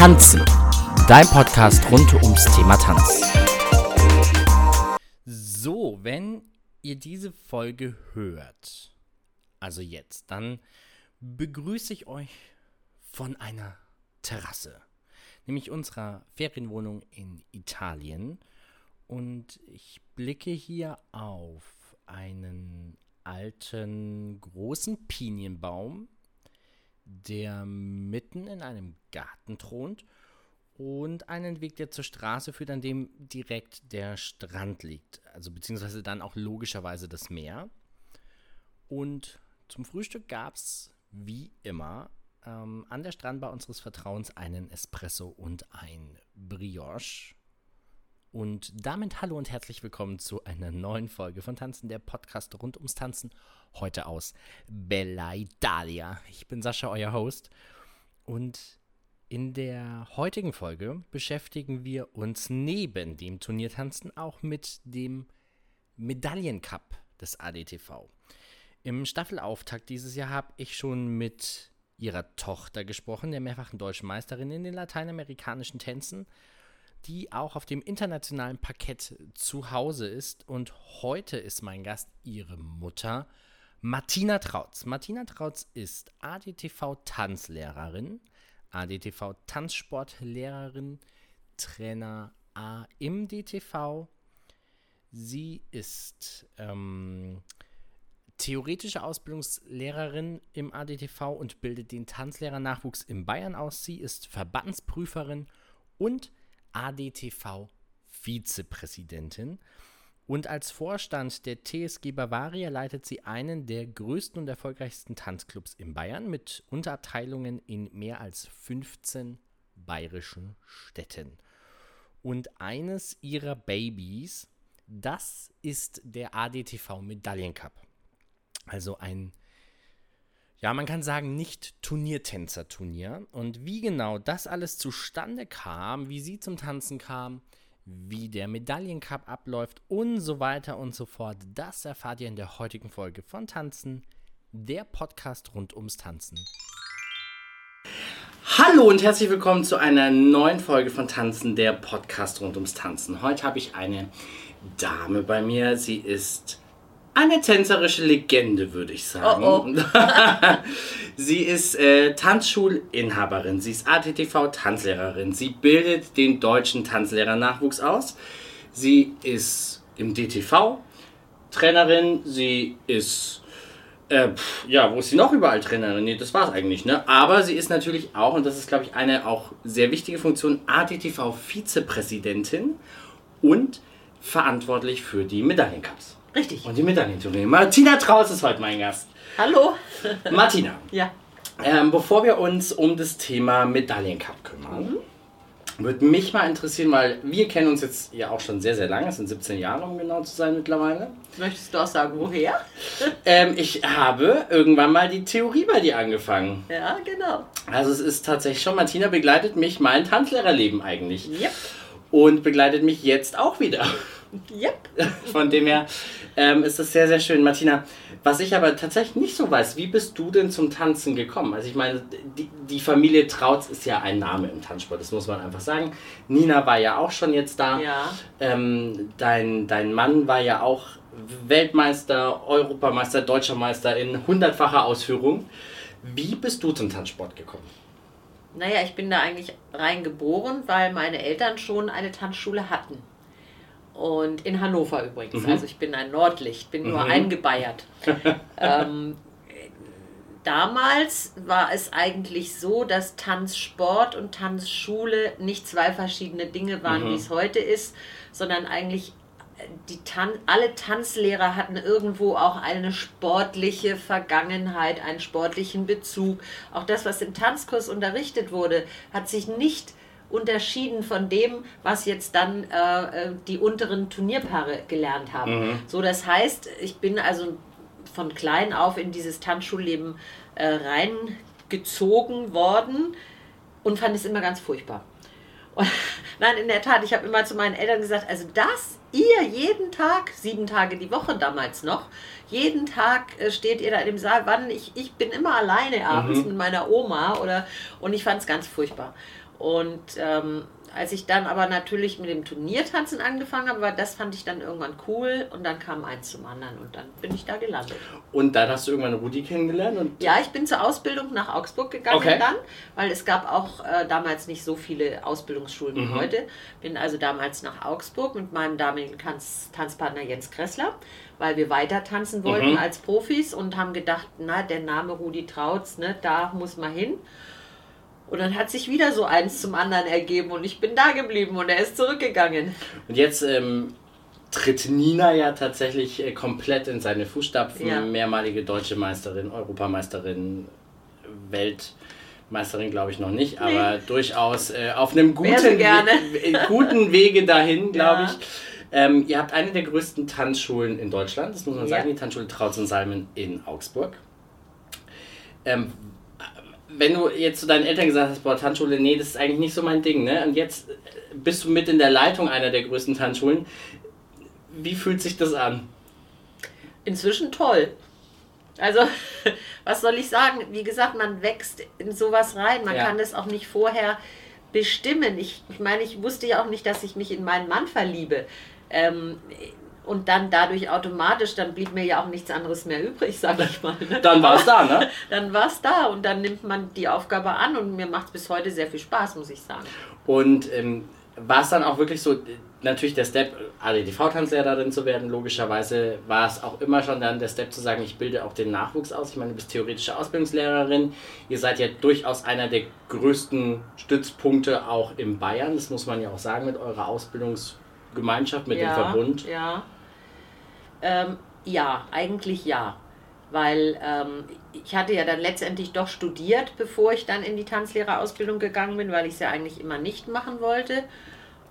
Tanzen, dein Podcast rund ums Thema Tanz. So, wenn ihr diese Folge hört, also jetzt, dann begrüße ich euch von einer Terrasse, nämlich unserer Ferienwohnung in Italien. Und ich blicke hier auf einen alten großen Pinienbaum, der mitten in einem Garten thront und einen Weg, der zur Straße führt, an dem direkt der Strand liegt. Also beziehungsweise dann auch logischerweise das Meer. Und zum Frühstück gab es wie immer ähm, an der Strandbar unseres Vertrauens einen Espresso und ein Brioche. Und damit hallo und herzlich willkommen zu einer neuen Folge von Tanzen, der Podcast rund ums Tanzen. Heute aus Bella Italia. Ich bin Sascha, euer Host. Und in der heutigen Folge beschäftigen wir uns neben dem Turniertanzen auch mit dem Medaillencup des ADTV. Im Staffelauftakt dieses Jahr habe ich schon mit ihrer Tochter gesprochen, der mehrfachen deutschen Meisterin in den lateinamerikanischen Tänzen die auch auf dem internationalen Parkett zu Hause ist. Und heute ist mein Gast ihre Mutter, Martina Trautz. Martina Trautz ist ADTV-Tanzlehrerin, ADTV-Tanzsportlehrerin, Trainer A im DTV. Sie ist ähm, theoretische Ausbildungslehrerin im ADTV und bildet den Tanzlehrernachwuchs in Bayern aus. Sie ist Verbandsprüferin und ADTV-Vizepräsidentin. Und als Vorstand der TSG Bavaria leitet sie einen der größten und erfolgreichsten Tanzclubs in Bayern mit Unterabteilungen in mehr als 15 bayerischen Städten. Und eines ihrer Babys, das ist der ADTV Medaillencup. Also ein ja, man kann sagen, nicht Turniertänzer-Turnier. Und wie genau das alles zustande kam, wie sie zum Tanzen kam, wie der Medaillencup abläuft und so weiter und so fort, das erfahrt ihr in der heutigen Folge von Tanzen, der Podcast rund ums Tanzen. Hallo und herzlich willkommen zu einer neuen Folge von Tanzen, der Podcast rund ums Tanzen. Heute habe ich eine Dame bei mir. Sie ist eine tänzerische Legende, würde ich sagen. Oh, oh. sie ist äh, Tanzschulinhaberin, sie ist ATTV-Tanzlehrerin, sie bildet den deutschen Tanzlehrernachwuchs aus, sie ist im DTV Trainerin, sie ist äh, pff, ja, wo ist sie noch überall Trainerin? Nee, das war es eigentlich, ne? Aber sie ist natürlich auch, und das ist, glaube ich, eine auch sehr wichtige Funktion, ATTV-Vizepräsidentin und verantwortlich für die Medaillencups. Richtig. Und die Medaillenturnier. Martina Traus ist heute mein Gast. Hallo. Martina. ja. Ähm, bevor wir uns um das Thema Medaillencup kümmern, mhm. würde mich mal interessieren, weil wir kennen uns jetzt ja auch schon sehr, sehr lange, es sind 17 Jahre, um genau zu sein mittlerweile. Möchtest du auch sagen, woher? ähm, ich habe irgendwann mal die Theorie bei dir angefangen. Ja, genau. Also es ist tatsächlich schon, Martina begleitet mich mein Tanzlehrerleben eigentlich. Yep. Und begleitet mich jetzt auch wieder. Yep. Von dem her ähm, ist es sehr, sehr schön. Martina, was ich aber tatsächlich nicht so weiß, wie bist du denn zum Tanzen gekommen? Also ich meine, die, die Familie Trautz ist ja ein Name im Tanzsport, das muss man einfach sagen. Nina war ja auch schon jetzt da. Ja. Ähm, dein, dein Mann war ja auch Weltmeister, Europameister, Deutscher Meister in hundertfacher Ausführung. Wie bist du zum Tanzsport gekommen? Naja, ich bin da eigentlich reingeboren, weil meine Eltern schon eine Tanzschule hatten. Und in Hannover übrigens. Mhm. Also ich bin ein Nordlicht, bin mhm. nur eingebeiert. ähm, damals war es eigentlich so, dass Tanzsport und Tanzschule nicht zwei verschiedene Dinge waren, mhm. wie es heute ist, sondern eigentlich die Tan alle Tanzlehrer hatten irgendwo auch eine sportliche Vergangenheit, einen sportlichen Bezug. Auch das, was im Tanzkurs unterrichtet wurde, hat sich nicht unterschieden von dem, was jetzt dann äh, äh, die unteren Turnierpaare gelernt haben. Mhm. So, das heißt, ich bin also von klein auf in dieses Tanzschulleben äh, reingezogen worden und fand es immer ganz furchtbar. Und, nein, in der Tat, ich habe immer zu meinen Eltern gesagt, also das ihr jeden Tag, sieben Tage die Woche damals noch, jeden Tag äh, steht ihr da in dem Saal, wann ich, ich bin immer alleine abends mhm. mit meiner Oma oder und ich fand es ganz furchtbar. Und ähm, als ich dann aber natürlich mit dem Turniertanzen angefangen habe, war das fand ich dann irgendwann cool und dann kam eins zum anderen und dann bin ich da gelandet. Und dann hast du irgendwann Rudi kennengelernt? Und ja, ich bin zur Ausbildung nach Augsburg gegangen okay. dann, weil es gab auch äh, damals nicht so viele Ausbildungsschulen mhm. wie heute. Bin also damals nach Augsburg mit meinem damaligen Tanz Tanzpartner Jens Kressler, weil wir weiter tanzen wollten mhm. als Profis und haben gedacht, na, der Name Rudi Trautz, ne, da muss man hin. Und dann hat sich wieder so eins zum anderen ergeben und ich bin da geblieben und er ist zurückgegangen. Und jetzt ähm, tritt Nina ja tatsächlich äh, komplett in seine Fußstapfen. Ja. Mehrmalige deutsche Meisterin, Europameisterin, Weltmeisterin glaube ich noch nicht, nee. aber durchaus äh, auf einem guten, We guten Wege dahin, glaube ja. ich. Ähm, ihr habt eine der größten Tanzschulen in Deutschland, das muss man ja. sagen, die Tanzschule Trautz und Salmen in Augsburg. Ähm, wenn du jetzt zu deinen Eltern gesagt hast, boah, Tanzschule, nee, das ist eigentlich nicht so mein Ding, ne? Und jetzt bist du mit in der Leitung einer der größten Tanzschulen. Wie fühlt sich das an? Inzwischen toll. Also, was soll ich sagen? Wie gesagt, man wächst in sowas rein. Man ja. kann das auch nicht vorher bestimmen. Ich, ich meine, ich wusste ja auch nicht, dass ich mich in meinen Mann verliebe. Ähm, und dann dadurch automatisch, dann blieb mir ja auch nichts anderes mehr übrig, sage ich mal. Ne? dann war es da, ne? Dann war es da und dann nimmt man die Aufgabe an und mir macht es bis heute sehr viel Spaß, muss ich sagen. Und ähm, war es dann auch wirklich so, natürlich der Step, ADTV-Tanzlehrerin zu werden, logischerweise war es auch immer schon dann der Step zu sagen, ich bilde auch den Nachwuchs aus. Ich meine, du bist theoretische Ausbildungslehrerin. Ihr seid ja durchaus einer der größten Stützpunkte auch in Bayern. Das muss man ja auch sagen mit eurer Ausbildungsgemeinschaft, mit ja, dem Verbund. Ja. Ähm, ja, eigentlich ja. Weil ähm, ich hatte ja dann letztendlich doch studiert, bevor ich dann in die Tanzlehrerausbildung gegangen bin, weil ich es ja eigentlich immer nicht machen wollte.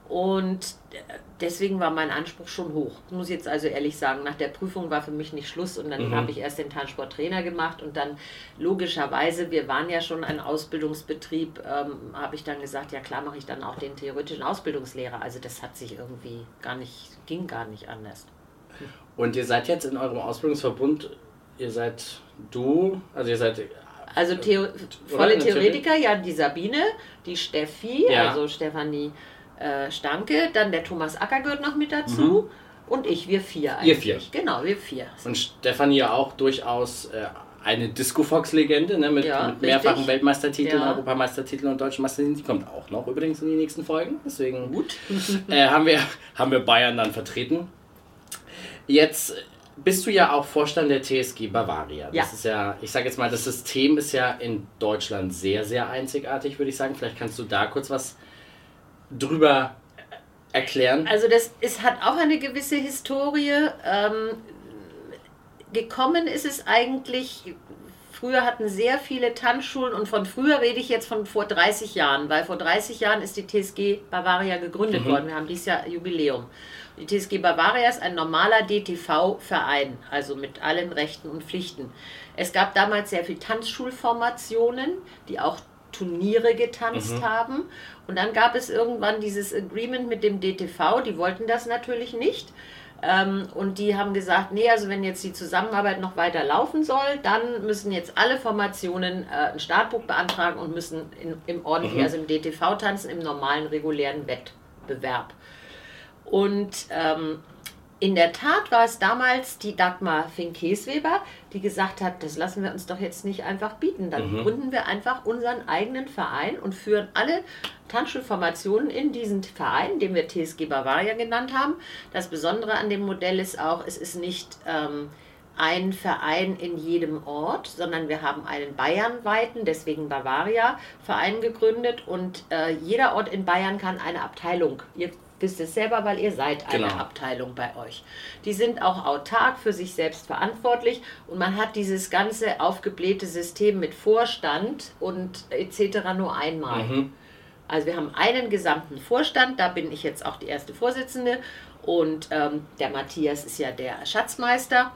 Und deswegen war mein Anspruch schon hoch. Ich muss jetzt also ehrlich sagen, nach der Prüfung war für mich nicht Schluss und dann mhm. habe ich erst den Tanzsporttrainer gemacht und dann logischerweise, wir waren ja schon ein Ausbildungsbetrieb, ähm, habe ich dann gesagt, ja klar mache ich dann auch den theoretischen Ausbildungslehrer. Also das hat sich irgendwie gar nicht, ging gar nicht anders. Und ihr seid jetzt in eurem Ausbildungsverbund, ihr seid du, also ihr seid. Also Theo volle Theoretiker, ja, die Sabine, die Steffi, ja. also Stefanie äh, Stanke, dann der Thomas Acker gehört noch mit dazu. Mhm. Und ich, wir vier eigentlich. Ihr vier. Genau, wir vier. Und Stefanie ja auch durchaus äh, eine Disco-Fox-Legende ne, mit, ja, mit mehrfachen Weltmeistertiteln, ja. Europameistertiteln und deutschen Meistertiteln. Die kommt auch noch übrigens in die nächsten Folgen. Deswegen Gut. äh, haben, wir, haben wir Bayern dann vertreten. Jetzt bist du ja auch Vorstand der TSG Bavaria. Das ja. ist ja, ich sage jetzt mal, das System ist ja in Deutschland sehr, sehr einzigartig, würde ich sagen. Vielleicht kannst du da kurz was drüber erklären. Also das ist, hat auch eine gewisse Historie. Ähm, gekommen ist es eigentlich, früher hatten sehr viele Tanzschulen und von früher rede ich jetzt von vor 30 Jahren, weil vor 30 Jahren ist die TSG Bavaria gegründet mhm. worden. Wir haben dieses Jahr Jubiläum. Die TSG Bavaria ist ein normaler DTV-Verein, also mit allen Rechten und Pflichten. Es gab damals sehr viele Tanzschulformationen, die auch Turniere getanzt mhm. haben. Und dann gab es irgendwann dieses Agreement mit dem DTV, die wollten das natürlich nicht. Ähm, und die haben gesagt, nee, also wenn jetzt die Zusammenarbeit noch weiter laufen soll, dann müssen jetzt alle Formationen äh, ein Startbuch beantragen und müssen in, im ordentlichen, mhm. also im DTV tanzen, im normalen, regulären Wettbewerb. Und ähm, in der Tat war es damals die Dagmar Fink-Kesweber, die gesagt hat, das lassen wir uns doch jetzt nicht einfach bieten. Dann mhm. gründen wir einfach unseren eigenen Verein und führen alle Tanzschulformationen in diesen Verein, den wir TSG Bavaria genannt haben. Das Besondere an dem Modell ist auch, es ist nicht ähm, ein Verein in jedem Ort, sondern wir haben einen bayernweiten, deswegen Bavaria, Verein gegründet und äh, jeder Ort in Bayern kann eine Abteilung. Wisst es selber, weil ihr seid eine genau. Abteilung bei euch. Die sind auch autark für sich selbst verantwortlich und man hat dieses ganze aufgeblähte System mit Vorstand und etc. nur einmal. Mhm. Also wir haben einen gesamten Vorstand, da bin ich jetzt auch die erste Vorsitzende und ähm, der Matthias ist ja der Schatzmeister.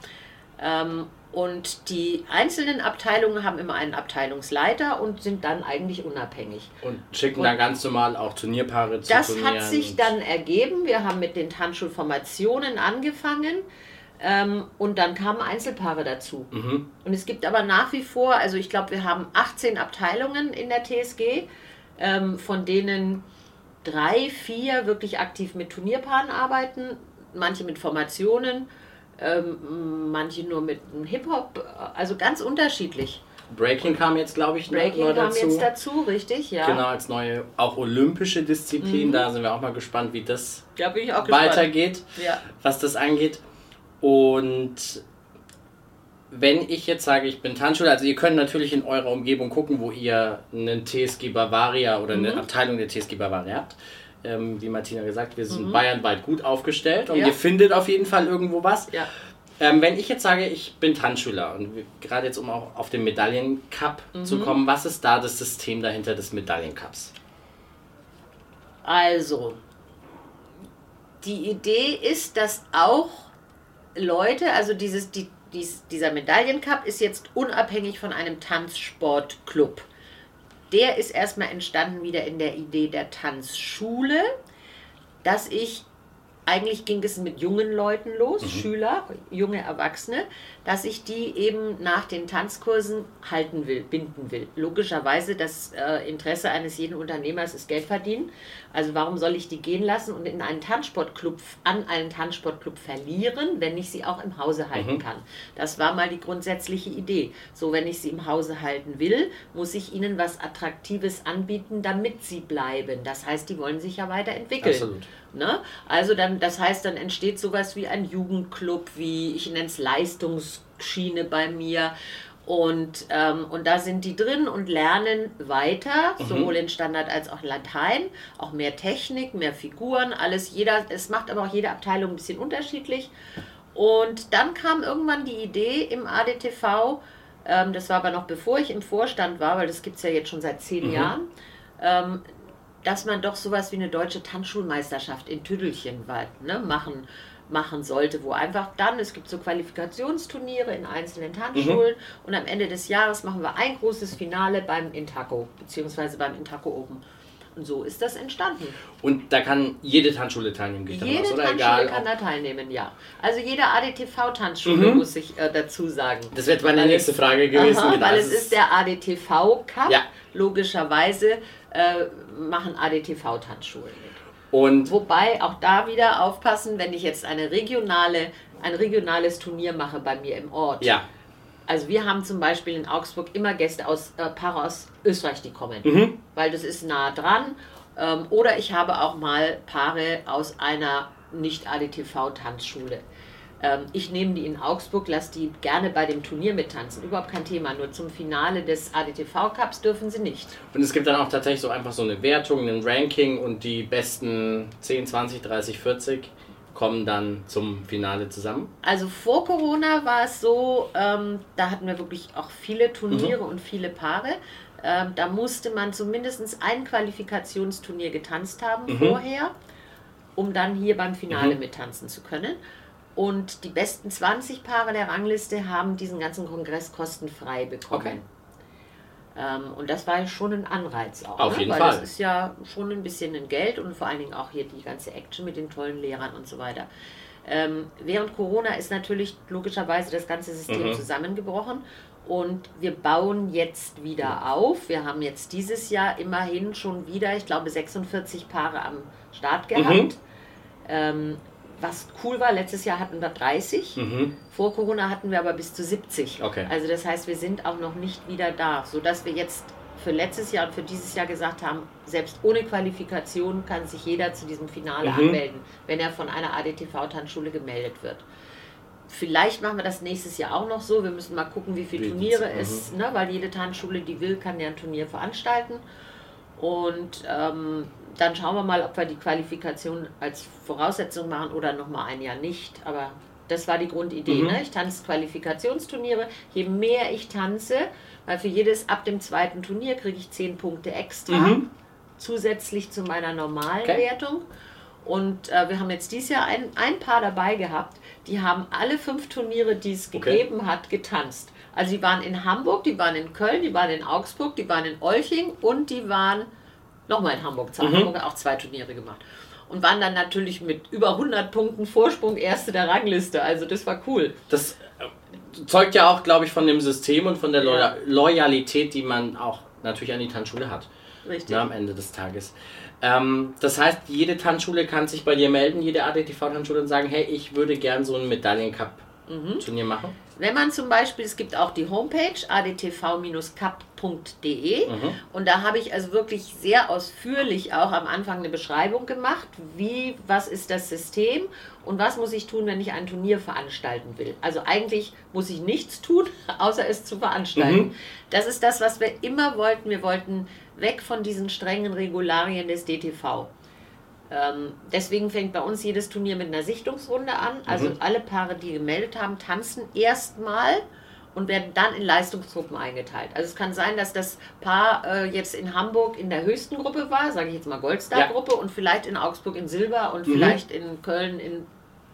Ähm, und die einzelnen Abteilungen haben immer einen Abteilungsleiter und sind dann eigentlich unabhängig. Und schicken und dann ganz normal auch Turnierpaare zu Das Turnieren hat sich dann ergeben. Wir haben mit den Tanzschulformationen angefangen. Ähm, und dann kamen Einzelpaare dazu. Mhm. Und es gibt aber nach wie vor, also ich glaube, wir haben 18 Abteilungen in der TSG. ähm, von denen drei, vier wirklich aktiv mit Turnierpaaren arbeiten, manche mit Formationen, ähm, manche nur mit Hip-Hop, also ganz unterschiedlich. Breaking kam jetzt, glaube ich, Breaking noch kam dazu. jetzt dazu, richtig, ja. Genau, als neue, auch olympische Disziplin. Mhm. Da sind wir auch mal gespannt, wie das ja, weitergeht, ja. was das angeht. Und wenn ich jetzt sage, ich bin Tanzschule, also ihr könnt natürlich in eurer Umgebung gucken, wo ihr einen TSG Bavaria oder eine mhm. Abteilung der TSG Bavaria habt. Ähm, wie Martina gesagt, wir sind mhm. bayernweit gut aufgestellt und ja. ihr findet auf jeden Fall irgendwo was. Ja. Ähm, wenn ich jetzt sage, ich bin Tanzschüler und gerade jetzt um auch auf den Medaillencup mhm. zu kommen, was ist da das System dahinter des Medaillencups? Also, die Idee ist, dass auch Leute, also dieses, die dies, dieser Medaillencup ist jetzt unabhängig von einem Tanzsportclub. Der ist erstmal entstanden wieder in der Idee der Tanzschule, dass ich eigentlich ging es mit jungen Leuten los, mhm. Schüler, junge Erwachsene, dass ich die eben nach den Tanzkursen halten will, binden will. Logischerweise, das äh, Interesse eines jeden Unternehmers ist Geld verdienen. Also warum soll ich die gehen lassen und in einen Tanzsportclub, an einen Tanzsportclub verlieren, wenn ich sie auch im Hause halten mhm. kann? Das war mal die grundsätzliche Idee. So, wenn ich sie im Hause halten will, muss ich ihnen was Attraktives anbieten, damit sie bleiben. Das heißt, die wollen sich ja weiterentwickeln. Absolut. Ne? Also dann, das heißt, dann entsteht sowas wie ein Jugendclub, wie ich nenne es Leistungsschiene bei mir. Und, ähm, und da sind die drin und lernen weiter, mhm. sowohl in Standard als auch Latein, auch mehr Technik, mehr Figuren, alles jeder, es macht aber auch jede Abteilung ein bisschen unterschiedlich. Und dann kam irgendwann die Idee im ADTV, ähm, das war aber noch bevor ich im Vorstand war, weil das gibt es ja jetzt schon seit zehn mhm. Jahren, ähm, dass man doch sowas wie eine deutsche Tanzschulmeisterschaft in Tüdelchen ne, machen, machen sollte, wo einfach dann, es gibt so Qualifikationsturniere in einzelnen Tanzschulen mhm. und am Ende des Jahres machen wir ein großes Finale beim Intaco, beziehungsweise beim Intaco Open. Und so ist das entstanden. Und da kann jede Tanzschule teilnehmen, geht Jede aus, oder? Tanzschule Egal, kann da teilnehmen, ja. Also jede ADTV-Tanzschule mhm. muss ich äh, dazu sagen. Das wird meine nächste Frage gewesen. Aha, genau. Weil es ist der ADTV-Cup, ja. logischerweise äh, machen ADTV-Tanzschulen. Und Wobei auch da wieder aufpassen, wenn ich jetzt eine regionale, ein regionales Turnier mache bei mir im Ort. Ja. Also wir haben zum Beispiel in Augsburg immer Gäste aus äh, Paare aus Österreich, die kommen, mhm. weil das ist nah dran. Ähm, oder ich habe auch mal Paare aus einer nicht-ADTV-Tanzschule. Ähm, ich nehme die in Augsburg, lasse die gerne bei dem Turnier mittanzen. Überhaupt kein Thema. Nur zum Finale des ADTV Cups dürfen sie nicht. Und es gibt dann auch tatsächlich so einfach so eine Wertung, ein Ranking und die besten 10, 20, 30, 40 kommen dann zum Finale zusammen? Also vor Corona war es so, ähm, da hatten wir wirklich auch viele Turniere mhm. und viele Paare. Ähm, da musste man zumindest ein Qualifikationsturnier getanzt haben mhm. vorher, um dann hier beim Finale mhm. mittanzen zu können. Und die besten 20 Paare der Rangliste haben diesen ganzen Kongress kostenfrei bekommen. Okay. Ähm, und das war schon ein Anreiz auch. Auf ne? jeden Weil Fall. das ist ja schon ein bisschen ein Geld und vor allen Dingen auch hier die ganze Action mit den tollen Lehrern und so weiter. Ähm, während Corona ist natürlich logischerweise das ganze System mhm. zusammengebrochen und wir bauen jetzt wieder auf. Wir haben jetzt dieses Jahr immerhin schon wieder, ich glaube, 46 Paare am Start gehabt. Mhm. Ähm, was cool war, letztes Jahr hatten wir 30, mhm. vor Corona hatten wir aber bis zu 70. Okay. Also das heißt, wir sind auch noch nicht wieder da, sodass wir jetzt für letztes Jahr und für dieses Jahr gesagt haben, selbst ohne Qualifikation kann sich jeder zu diesem Finale mhm. anmelden, wenn er von einer ADTV-Tanzschule gemeldet wird. Vielleicht machen wir das nächstes Jahr auch noch so. Wir müssen mal gucken, wie viele Turniere mhm. es, ne, weil jede Tanzschule, die will, kann ja ein Turnier veranstalten. Und ähm, dann schauen wir mal, ob wir die Qualifikation als Voraussetzung machen oder nochmal ein Jahr nicht. Aber das war die Grundidee. Mhm. Ne? Ich tanze Qualifikationsturniere. Je mehr ich tanze, weil für jedes ab dem zweiten Turnier kriege ich zehn Punkte extra, mhm. zusätzlich zu meiner normalen okay. Wertung. Und äh, wir haben jetzt dieses Jahr ein, ein Paar dabei gehabt, die haben alle fünf Turniere, die es okay. gegeben hat, getanzt. Also die waren in Hamburg, die waren in Köln, die waren in Augsburg, die waren in Olching und die waren nochmal in Hamburg. Mhm. Hamburg auch zwei Turniere gemacht. Und waren dann natürlich mit über 100 Punkten Vorsprung Erste der Rangliste. Also das war cool. Das äh, zeugt ja auch, glaube ich, von dem System und von der Loyal Loyalität, die man auch natürlich an die Tanzschule hat. Richtig. Na, am Ende des Tages. Ähm, das heißt, jede Tanzschule kann sich bei dir melden, jede ADTV-Tanzschule und sagen, hey, ich würde gern so ein Medaillencup-Turnier mhm. machen. Wenn man zum Beispiel, es gibt auch die Homepage adtv-cup.de mhm. und da habe ich also wirklich sehr ausführlich auch am Anfang eine Beschreibung gemacht, wie, was ist das System und was muss ich tun, wenn ich ein Turnier veranstalten will. Also eigentlich muss ich nichts tun, außer es zu veranstalten. Mhm. Das ist das, was wir immer wollten. Wir wollten weg von diesen strengen Regularien des DTV. Ähm, deswegen fängt bei uns jedes Turnier mit einer Sichtungsrunde an. Also mhm. alle Paare, die gemeldet haben, tanzen erstmal und werden dann in Leistungsgruppen eingeteilt. Also es kann sein, dass das Paar äh, jetzt in Hamburg in der höchsten Gruppe war, sage ich jetzt mal Goldstar-Gruppe, ja. und vielleicht in Augsburg in Silber und mhm. vielleicht in Köln in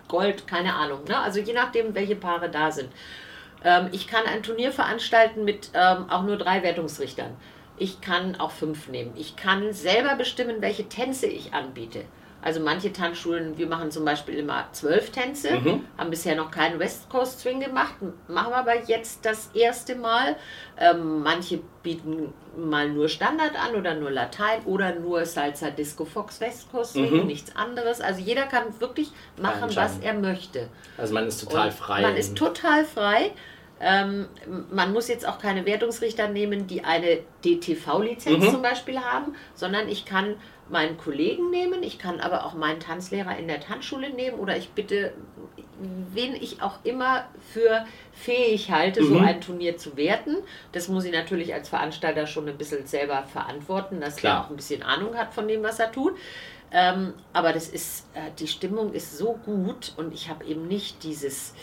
Gold, keine Ahnung. Ne? Also je nachdem, welche Paare da sind. Ähm, ich kann ein Turnier veranstalten mit ähm, auch nur drei Wertungsrichtern. Ich kann auch fünf nehmen. Ich kann selber bestimmen, welche Tänze ich anbiete. Also manche Tanzschulen, wir machen zum Beispiel immer zwölf Tänze, mhm. haben bisher noch keinen West Coast Swing gemacht, machen wir aber jetzt das erste Mal. Ähm, manche bieten mal nur Standard an oder nur Latein oder nur Salsa Disco Fox West Coast Swing, mhm. nichts anderes. Also jeder kann wirklich machen, was er möchte. Also man ist total Und frei. Man ist total frei. Ähm, man muss jetzt auch keine Wertungsrichter nehmen, die eine DTV-Lizenz mhm. zum Beispiel haben, sondern ich kann meinen Kollegen nehmen, ich kann aber auch meinen Tanzlehrer in der Tanzschule nehmen oder ich bitte, wen ich auch immer für fähig halte, mhm. so ein Turnier zu werten. Das muss ich natürlich als Veranstalter schon ein bisschen selber verantworten, dass Klar. er auch ein bisschen Ahnung hat von dem, was er tut. Ähm, aber das ist, äh, die Stimmung ist so gut und ich habe eben nicht dieses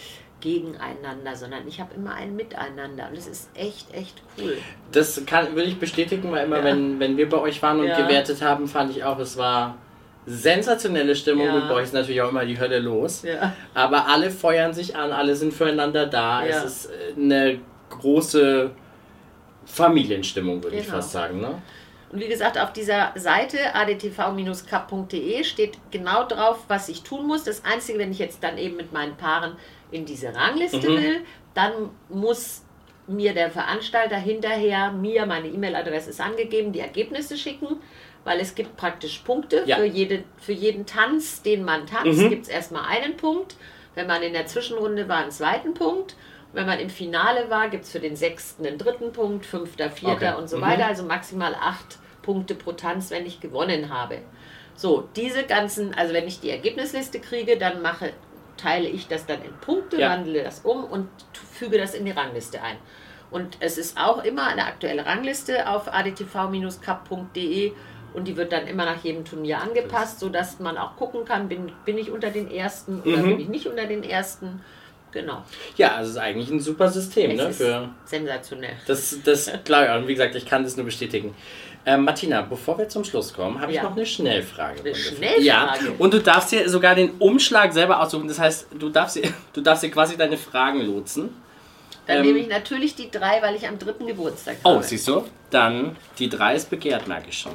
gegeneinander, sondern ich habe immer ein Miteinander und das ist echt, echt cool. Das kann, will ich bestätigen, weil immer, ja. wenn, wenn wir bei euch waren und ja. gewertet haben, fand ich auch, es war sensationelle Stimmung ja. und bei euch ist natürlich auch immer die Hölle los. Ja. Aber alle feuern sich an, alle sind füreinander da. Ja. Es ist äh, eine große Familienstimmung, würde genau. ich fast sagen. Ne? Und wie gesagt, auf dieser Seite adtv-cup.de steht genau drauf, was ich tun muss. Das Einzige, wenn ich jetzt dann eben mit meinen Paaren in diese Rangliste mhm. will, dann muss mir der Veranstalter hinterher, mir, meine E-Mail-Adresse ist angegeben, die Ergebnisse schicken, weil es gibt praktisch Punkte ja. für, jede, für jeden Tanz, den man tanzt, mhm. gibt es erstmal einen Punkt. Wenn man in der Zwischenrunde war, einen zweiten Punkt. Wenn man im Finale war, gibt es für den sechsten einen dritten Punkt, fünfter, vierter okay. und so mhm. weiter. Also maximal acht Punkte pro Tanz, wenn ich gewonnen habe. So, diese ganzen, also wenn ich die Ergebnisliste kriege, dann mache, teile ich das dann in Punkte, ja. wandle das um und füge das in die Rangliste ein. Und es ist auch immer eine aktuelle Rangliste auf adtv-cup.de und die wird dann immer nach jedem Turnier angepasst, sodass man auch gucken kann, bin, bin ich unter den Ersten oder mhm. bin ich nicht unter den Ersten. Genau. Ja, also es ist eigentlich ein super System. ne, für sensationell. Das, das klar, und wie gesagt, ich kann das nur bestätigen. Ähm, Martina, bevor wir zum Schluss kommen, habe ich ja. noch eine Schnellfrage. Eine Schnellfrage? Ja, und du darfst dir sogar den Umschlag selber aussuchen. Das heißt, du darfst dir, du darfst dir quasi deine Fragen lotsen. Dann ähm, nehme ich natürlich die drei, weil ich am dritten Geburtstag oh, habe. Oh, siehst du? Dann die drei ist begehrt, merke ich schon.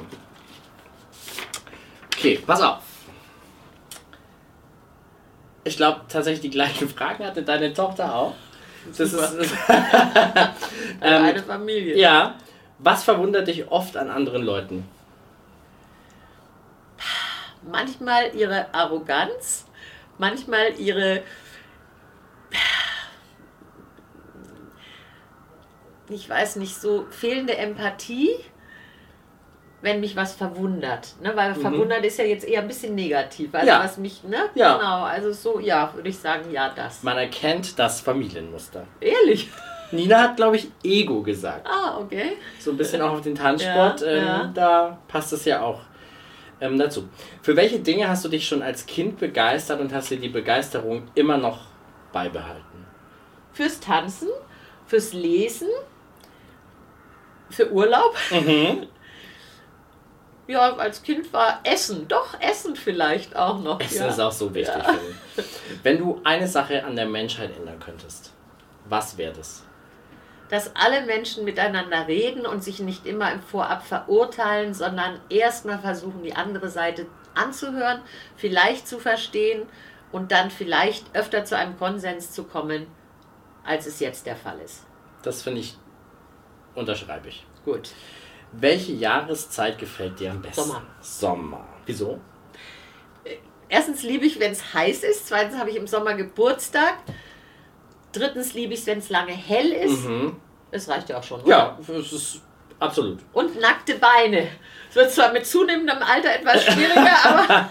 Okay, pass auf. Ich glaube tatsächlich die gleichen Fragen hatte deine Tochter auch. Das Super. ist ähm, eine Familie. Ja. Was verwundert dich oft an anderen Leuten? Manchmal ihre Arroganz, manchmal ihre ich weiß nicht, so fehlende Empathie, wenn mich was verwundert. Ne? Weil mhm. verwundert ist ja jetzt eher ein bisschen negativ. Also ja. was mich, ne? Ja. Genau, also so, ja, würde ich sagen, ja, das. Man erkennt das Familienmuster. Ehrlich? Nina hat, glaube ich, Ego gesagt. Ah, okay. So ein bisschen auch auf den Tanzsport. Ja, ähm, ja. Da passt es ja auch ähm, dazu. Für welche Dinge hast du dich schon als Kind begeistert und hast dir die Begeisterung immer noch beibehalten? Fürs Tanzen, fürs Lesen, für Urlaub. Mhm. Ja, als Kind war Essen, doch Essen vielleicht auch noch. Essen ja. ist auch so wichtig. Ja. Wenn du eine Sache an der Menschheit ändern könntest, was wäre das? Dass alle Menschen miteinander reden und sich nicht immer im Vorab verurteilen, sondern erstmal versuchen, die andere Seite anzuhören, vielleicht zu verstehen und dann vielleicht öfter zu einem Konsens zu kommen, als es jetzt der Fall ist. Das finde ich, unterschreibe ich. Gut. Welche Jahreszeit gefällt dir am besten? Sommer. Sommer. Wieso? Erstens liebe ich, wenn es heiß ist. Zweitens habe ich im Sommer Geburtstag. Drittens liebe ich es, wenn es lange hell ist. Mhm. Das reicht ja auch schon. Ja, das ist absolut. Und nackte Beine. Es wird zwar mit zunehmendem Alter etwas schwieriger, aber.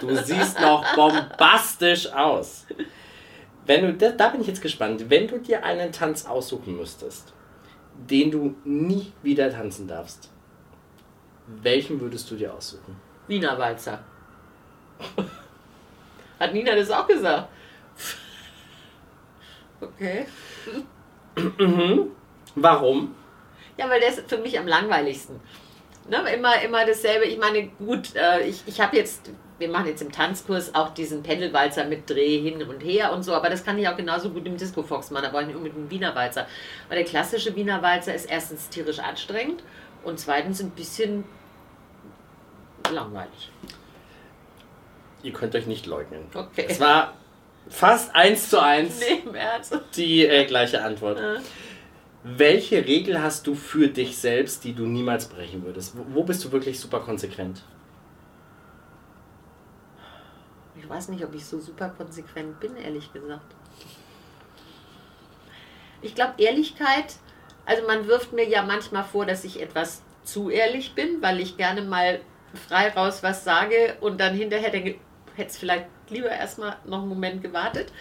Du siehst noch bombastisch aus. Wenn du, da, da bin ich jetzt gespannt. Wenn du dir einen Tanz aussuchen müsstest, den du nie wieder tanzen darfst, welchen würdest du dir aussuchen? Wiener Walzer. Hat Nina das auch gesagt? Okay. Warum? Ja, weil der ist für mich am langweiligsten. Ne, immer, immer dasselbe. Ich meine, gut, äh, ich, ich habe jetzt, wir machen jetzt im Tanzkurs auch diesen Pendelwalzer mit Dreh hin und her und so, aber das kann ich auch genauso gut im Disco Fox machen, da brauche ich nicht unbedingt einen Wiener Walzer. Weil der klassische Wiener Walzer ist erstens tierisch anstrengend und zweitens ein bisschen langweilig. Ihr könnt euch nicht leugnen. Okay. Es war fast eins zu eins Nee, die äh, gleiche Antwort. Äh. Welche Regel hast du für dich selbst, die du niemals brechen würdest? Wo, wo bist du wirklich super konsequent? Ich weiß nicht, ob ich so super konsequent bin, ehrlich gesagt. Ich glaube, Ehrlichkeit, also man wirft mir ja manchmal vor, dass ich etwas zu ehrlich bin, weil ich gerne mal frei raus was sage und dann hinterher denke, hätte es vielleicht lieber erstmal noch einen Moment gewartet.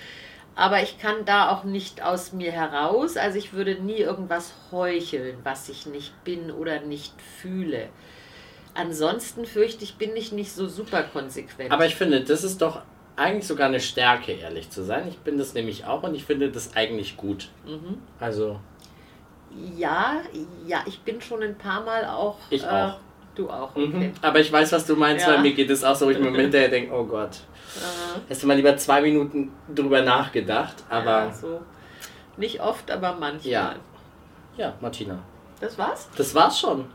Aber ich kann da auch nicht aus mir heraus. Also ich würde nie irgendwas heucheln, was ich nicht bin oder nicht fühle. Ansonsten fürchte ich, bin ich nicht so super konsequent. Aber ich finde, das ist doch eigentlich sogar eine Stärke, ehrlich zu sein. Ich bin das nämlich auch und ich finde das eigentlich gut. Mhm. Also, Ja, ja, ich bin schon ein paar Mal auch. äh, Ich auch. Du auch, mhm. okay. aber ich weiß, was du meinst, Ja. weil mir geht es auch so, wo ich mir hinterher denke, oh Gott. Äh, Hättest du mal lieber zwei Minuten drüber nachgedacht, aber ja, so. Nicht oft, aber manchmal. Ja. ja, Martina. Das war's? Das war's schon.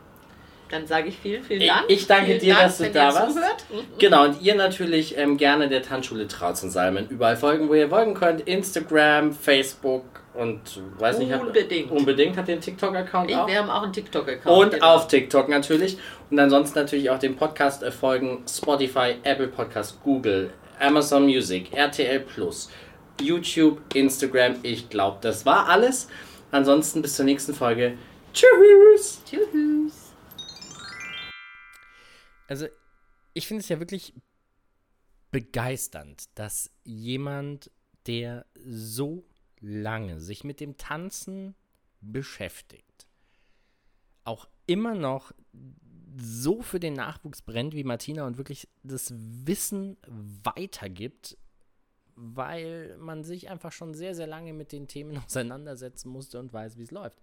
Dann sage ich vielen, vielen Ich- Dank. ich danke vielen dir, Dank, dass du da warst. Zuhört. Genau, und ihr natürlich ähm, gerne der Tanzschule Trautz und Salmen überall folgen, wo ihr folgen könnt. Instagram, Facebook und weiß nicht. Unbedingt. Unbedingt. Habt ihr einen TikTok-Account Ich, auch? wir haben auch einen TikTok-Account. Und genau. auf TikTok natürlich. Und ansonsten natürlich auch dem Podcast äh, folgen. Spotify, Apple Podcast, Google, Amazon Music, RTL Plus, YouTube, Instagram. Ich glaube, das war alles. Ansonsten bis zur nächsten Folge. Tschüss! Tschüss. Also, ich finde es ja wirklich begeisternd, dass jemand, der so lange sich mit dem Tanzen beschäftigt, auch immer noch so für den Nachwuchs brennt wie Martina und wirklich das Wissen weitergibt, weil man sich einfach schon sehr, sehr lange mit den Themen auseinandersetzen musste und weiß, wie es läuft.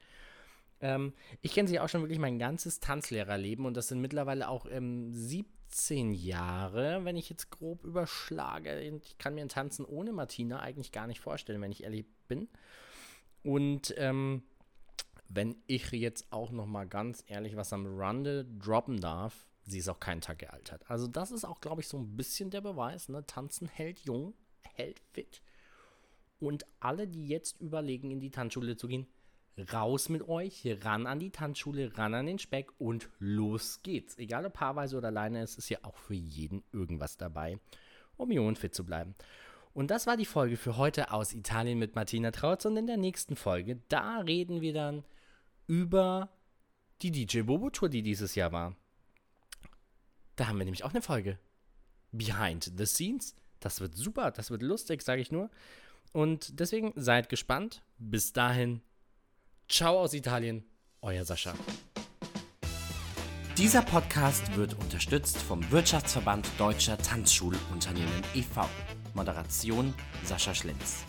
Ähm, ich kenne sie auch schon wirklich mein ganzes Tanzlehrerleben und das sind mittlerweile auch ähm, 17 Jahre, wenn ich jetzt grob überschlage. Ich kann mir ein Tanzen ohne Martina eigentlich gar nicht vorstellen, wenn ich ehrlich bin. Und ähm, wenn ich jetzt auch noch mal ganz ehrlich was am Rande droppen darf, sie ist auch keinen Tag gealtert. Also das ist auch, glaube ich, so ein bisschen der Beweis. Ne? Tanzen hält jung, hält fit. Und alle, die jetzt überlegen, in die Tanzschule zu gehen, raus mit euch, ran an die Tanzschule, ran an den Speck und los geht's. Egal ob paarweise oder alleine, es ist ja auch für jeden irgendwas dabei, um jung und fit zu bleiben. Und das war die Folge für heute aus Italien mit Martina Trautz und in der nächsten Folge, da reden wir dann über die DJ Bobo Tour, die dieses Jahr war. Da haben wir nämlich auch eine Folge. Behind the Scenes. Das wird super, das wird lustig, sage ich nur. Und deswegen seid gespannt. Bis dahin, ciao aus Italien, euer Sascha. Dieser Podcast wird unterstützt vom Wirtschaftsverband Deutscher Tanzschulunternehmen e.V. Moderation Sascha Schlenz.